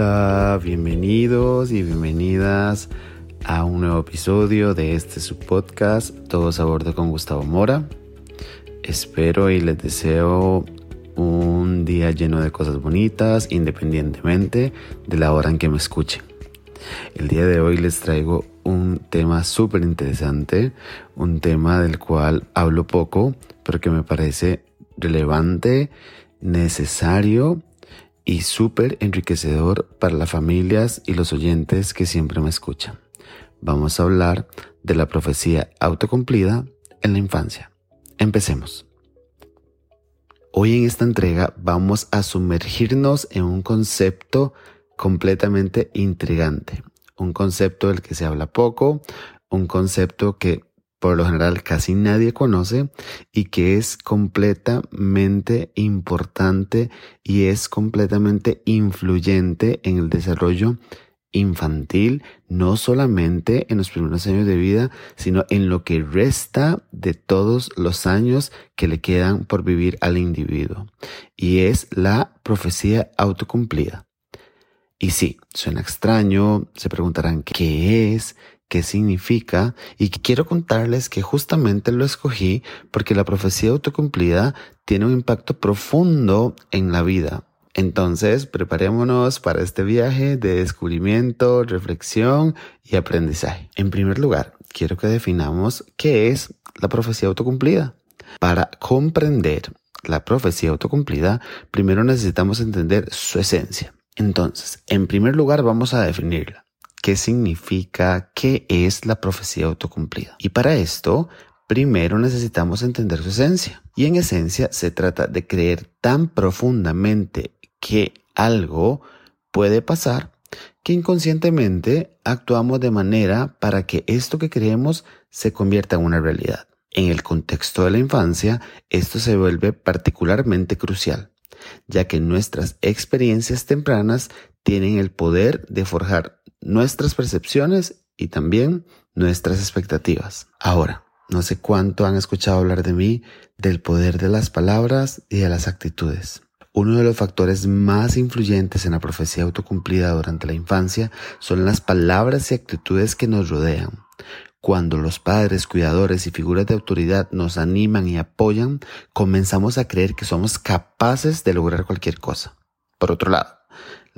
Hola, bienvenidos y bienvenidas a un nuevo episodio de este subpodcast Todos a bordo con Gustavo Mora. Espero y les deseo un día lleno de cosas bonitas independientemente de la hora en que me escuchen. El día de hoy les traigo un tema súper interesante, un tema del cual hablo poco, pero que me parece relevante, necesario y súper enriquecedor para las familias y los oyentes que siempre me escuchan. Vamos a hablar de la profecía autocumplida en la infancia. Empecemos. Hoy en esta entrega vamos a sumergirnos en un concepto completamente intrigante, un concepto del que se habla poco, un concepto que por lo general casi nadie conoce y que es completamente importante y es completamente influyente en el desarrollo infantil, no solamente en los primeros años de vida, sino en lo que resta de todos los años que le quedan por vivir al individuo. Y es la profecía autocumplida. Y sí, suena extraño, se preguntarán qué es, qué significa y quiero contarles que justamente lo escogí porque la profecía autocumplida tiene un impacto profundo en la vida. Entonces, preparémonos para este viaje de descubrimiento, reflexión y aprendizaje. En primer lugar, quiero que definamos qué es la profecía autocumplida. Para comprender la profecía autocumplida, primero necesitamos entender su esencia. Entonces, en primer lugar, vamos a definirla qué significa, qué es la profecía autocumplida. Y para esto, primero necesitamos entender su esencia. Y en esencia se trata de creer tan profundamente que algo puede pasar que inconscientemente actuamos de manera para que esto que creemos se convierta en una realidad. En el contexto de la infancia, esto se vuelve particularmente crucial, ya que nuestras experiencias tempranas tienen el poder de forjar nuestras percepciones y también nuestras expectativas. Ahora, no sé cuánto han escuchado hablar de mí, del poder de las palabras y de las actitudes. Uno de los factores más influyentes en la profecía autocumplida durante la infancia son las palabras y actitudes que nos rodean. Cuando los padres, cuidadores y figuras de autoridad nos animan y apoyan, comenzamos a creer que somos capaces de lograr cualquier cosa. Por otro lado,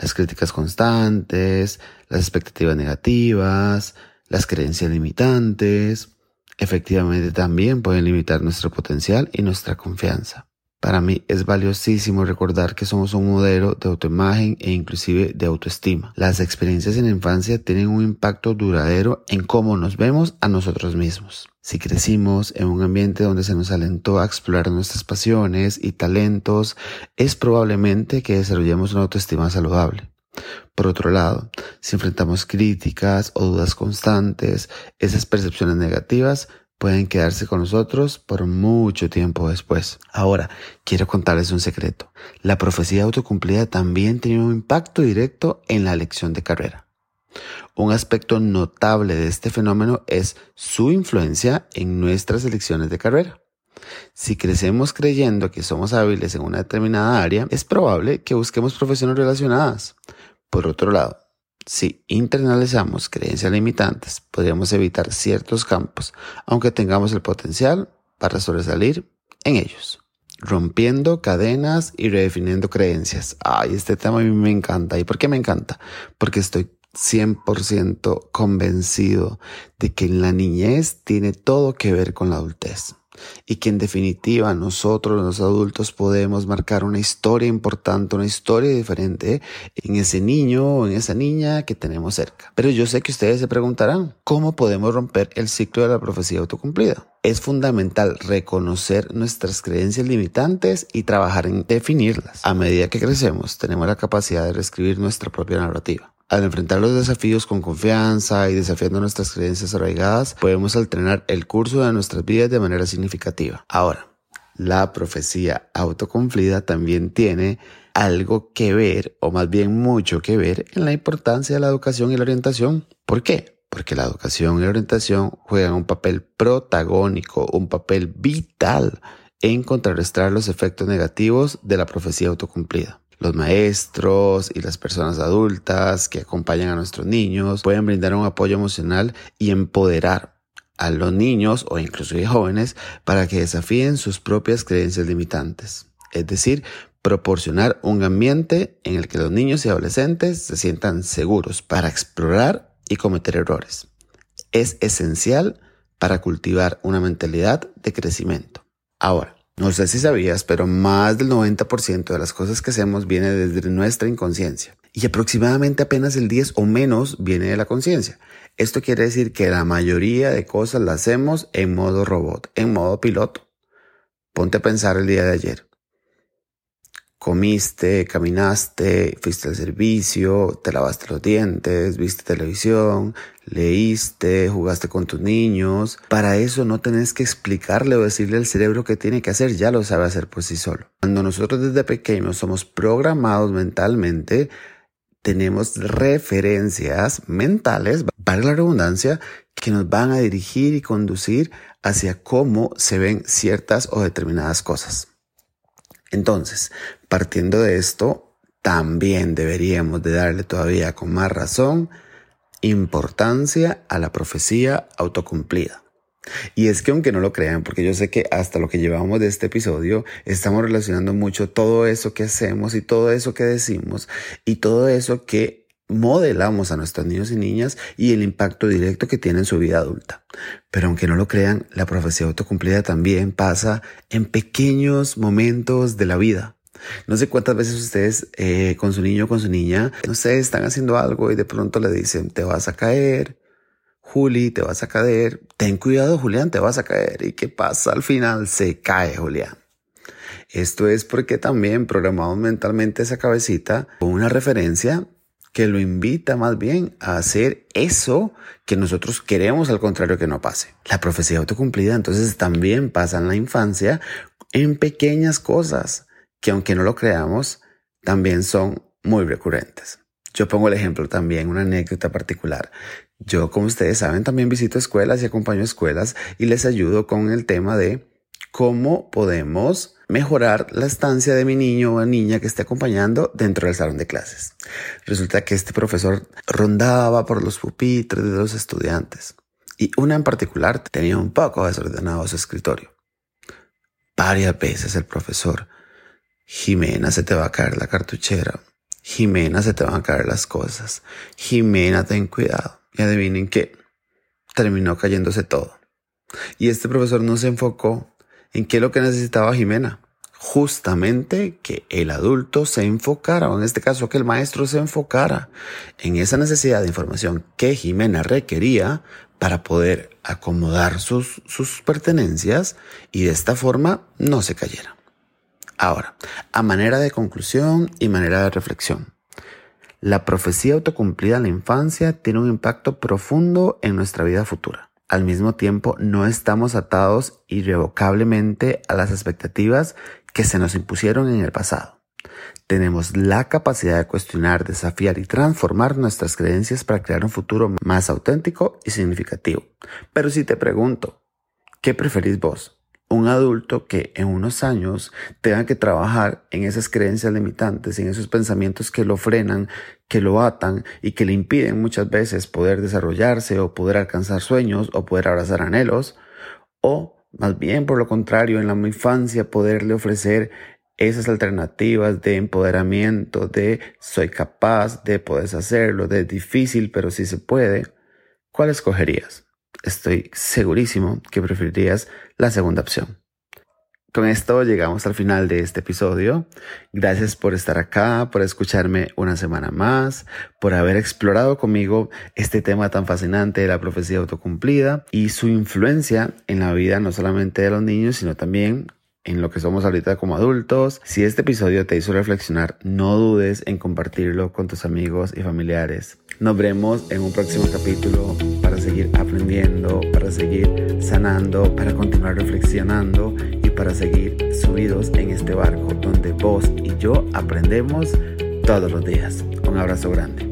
las críticas constantes, las expectativas negativas, las creencias limitantes, efectivamente también pueden limitar nuestro potencial y nuestra confianza. Para mí es valiosísimo recordar que somos un modelo de autoimagen e inclusive de autoestima. Las experiencias en la infancia tienen un impacto duradero en cómo nos vemos a nosotros mismos. Si crecimos en un ambiente donde se nos alentó a explorar nuestras pasiones y talentos, es probablemente que desarrollemos una autoestima saludable. Por otro lado, si enfrentamos críticas o dudas constantes, esas percepciones negativas pueden quedarse con nosotros por mucho tiempo después. Ahora, quiero contarles un secreto. La profecía autocumplida también tiene un impacto directo en la elección de carrera. Un aspecto notable de este fenómeno es su influencia en nuestras elecciones de carrera. Si crecemos creyendo que somos hábiles en una determinada área, es probable que busquemos profesiones relacionadas. Por otro lado, si internalizamos creencias limitantes, podríamos evitar ciertos campos, aunque tengamos el potencial para sobresalir en ellos. Rompiendo cadenas y redefiniendo creencias. Ay, este tema a mí me encanta. ¿Y por qué me encanta? Porque estoy 100% convencido de que la niñez tiene todo que ver con la adultez y que en definitiva nosotros los adultos podemos marcar una historia importante, una historia diferente en ese niño o en esa niña que tenemos cerca. Pero yo sé que ustedes se preguntarán, ¿cómo podemos romper el ciclo de la profecía autocumplida? Es fundamental reconocer nuestras creencias limitantes y trabajar en definirlas. A medida que crecemos, tenemos la capacidad de reescribir nuestra propia narrativa. Al enfrentar los desafíos con confianza y desafiando nuestras creencias arraigadas, podemos alternar el curso de nuestras vidas de manera significativa. Ahora, la profecía autocumplida también tiene algo que ver, o más bien mucho que ver, en la importancia de la educación y la orientación. ¿Por qué? Porque la educación y la orientación juegan un papel protagónico, un papel vital en contrarrestar los efectos negativos de la profecía autocumplida. Los maestros y las personas adultas que acompañan a nuestros niños pueden brindar un apoyo emocional y empoderar a los niños o incluso a jóvenes para que desafíen sus propias creencias limitantes. Es decir, proporcionar un ambiente en el que los niños y adolescentes se sientan seguros para explorar y cometer errores. Es esencial para cultivar una mentalidad de crecimiento. Ahora, no sé si sabías, pero más del 90% de las cosas que hacemos viene desde nuestra inconsciencia y aproximadamente apenas el 10 o menos viene de la conciencia. Esto quiere decir que la mayoría de cosas las hacemos en modo robot, en modo piloto. Ponte a pensar el día de ayer comiste, caminaste, fuiste al servicio, te lavaste los dientes, viste televisión, leíste, jugaste con tus niños. Para eso no tenés que explicarle o decirle al cerebro qué tiene que hacer, ya lo sabe hacer por sí solo. Cuando nosotros desde pequeños somos programados mentalmente, tenemos referencias mentales, para la redundancia, que nos van a dirigir y conducir hacia cómo se ven ciertas o determinadas cosas. Entonces, partiendo de esto, también deberíamos de darle todavía con más razón importancia a la profecía autocumplida. Y es que aunque no lo crean, porque yo sé que hasta lo que llevamos de este episodio, estamos relacionando mucho todo eso que hacemos y todo eso que decimos y todo eso que modelamos a nuestros niños y niñas y el impacto directo que tiene en su vida adulta. Pero aunque no lo crean, la profecía autocumplida también pasa en pequeños momentos de la vida. No sé cuántas veces ustedes eh, con su niño o con su niña, no sé, están haciendo algo y de pronto le dicen, te vas a caer, Juli, te vas a caer, ten cuidado Julián, te vas a caer. ¿Y qué pasa? Al final se cae Julián. Esto es porque también programamos mentalmente esa cabecita con una referencia que lo invita más bien a hacer eso que nosotros queremos, al contrario que no pase. La profecía autocumplida entonces también pasa en la infancia en pequeñas cosas que aunque no lo creamos, también son muy recurrentes. Yo pongo el ejemplo también, una anécdota particular. Yo, como ustedes saben, también visito escuelas y acompaño escuelas y les ayudo con el tema de cómo podemos mejorar la estancia de mi niño o niña que esté acompañando dentro del salón de clases. Resulta que este profesor rondaba por los pupitres de los estudiantes y una en particular tenía un poco desordenado su escritorio. Varias veces el profesor, Jimena, se te va a caer la cartuchera. Jimena, se te van a caer las cosas. Jimena, ten cuidado. Y adivinen qué, terminó cayéndose todo. Y este profesor no se enfocó en qué es lo que necesitaba Jimena. Justamente que el adulto se enfocara, o en este caso que el maestro se enfocara en esa necesidad de información que Jimena requería para poder acomodar sus, sus pertenencias y de esta forma no se cayera. Ahora, a manera de conclusión y manera de reflexión. La profecía autocumplida en la infancia tiene un impacto profundo en nuestra vida futura. Al mismo tiempo, no estamos atados irrevocablemente a las expectativas que se nos impusieron en el pasado. Tenemos la capacidad de cuestionar, desafiar y transformar nuestras creencias para crear un futuro más auténtico y significativo. Pero si te pregunto, ¿qué preferís vos? Un adulto que en unos años tenga que trabajar en esas creencias limitantes, en esos pensamientos que lo frenan, que lo atan y que le impiden muchas veces poder desarrollarse o poder alcanzar sueños o poder abrazar anhelos, o más bien por lo contrario, en la infancia poderle ofrecer esas alternativas de empoderamiento, de soy capaz, de poder hacerlo, de difícil, pero sí se puede, ¿cuál escogerías? Estoy segurísimo que preferirías la segunda opción. Con esto llegamos al final de este episodio. Gracias por estar acá, por escucharme una semana más, por haber explorado conmigo este tema tan fascinante de la profecía autocumplida y su influencia en la vida no solamente de los niños, sino también en lo que somos ahorita como adultos. Si este episodio te hizo reflexionar, no dudes en compartirlo con tus amigos y familiares. Nos vemos en un próximo capítulo para seguir aprendiendo, para seguir sanando, para continuar reflexionando y para seguir subidos en este barco donde vos y yo aprendemos todos los días. Un abrazo grande.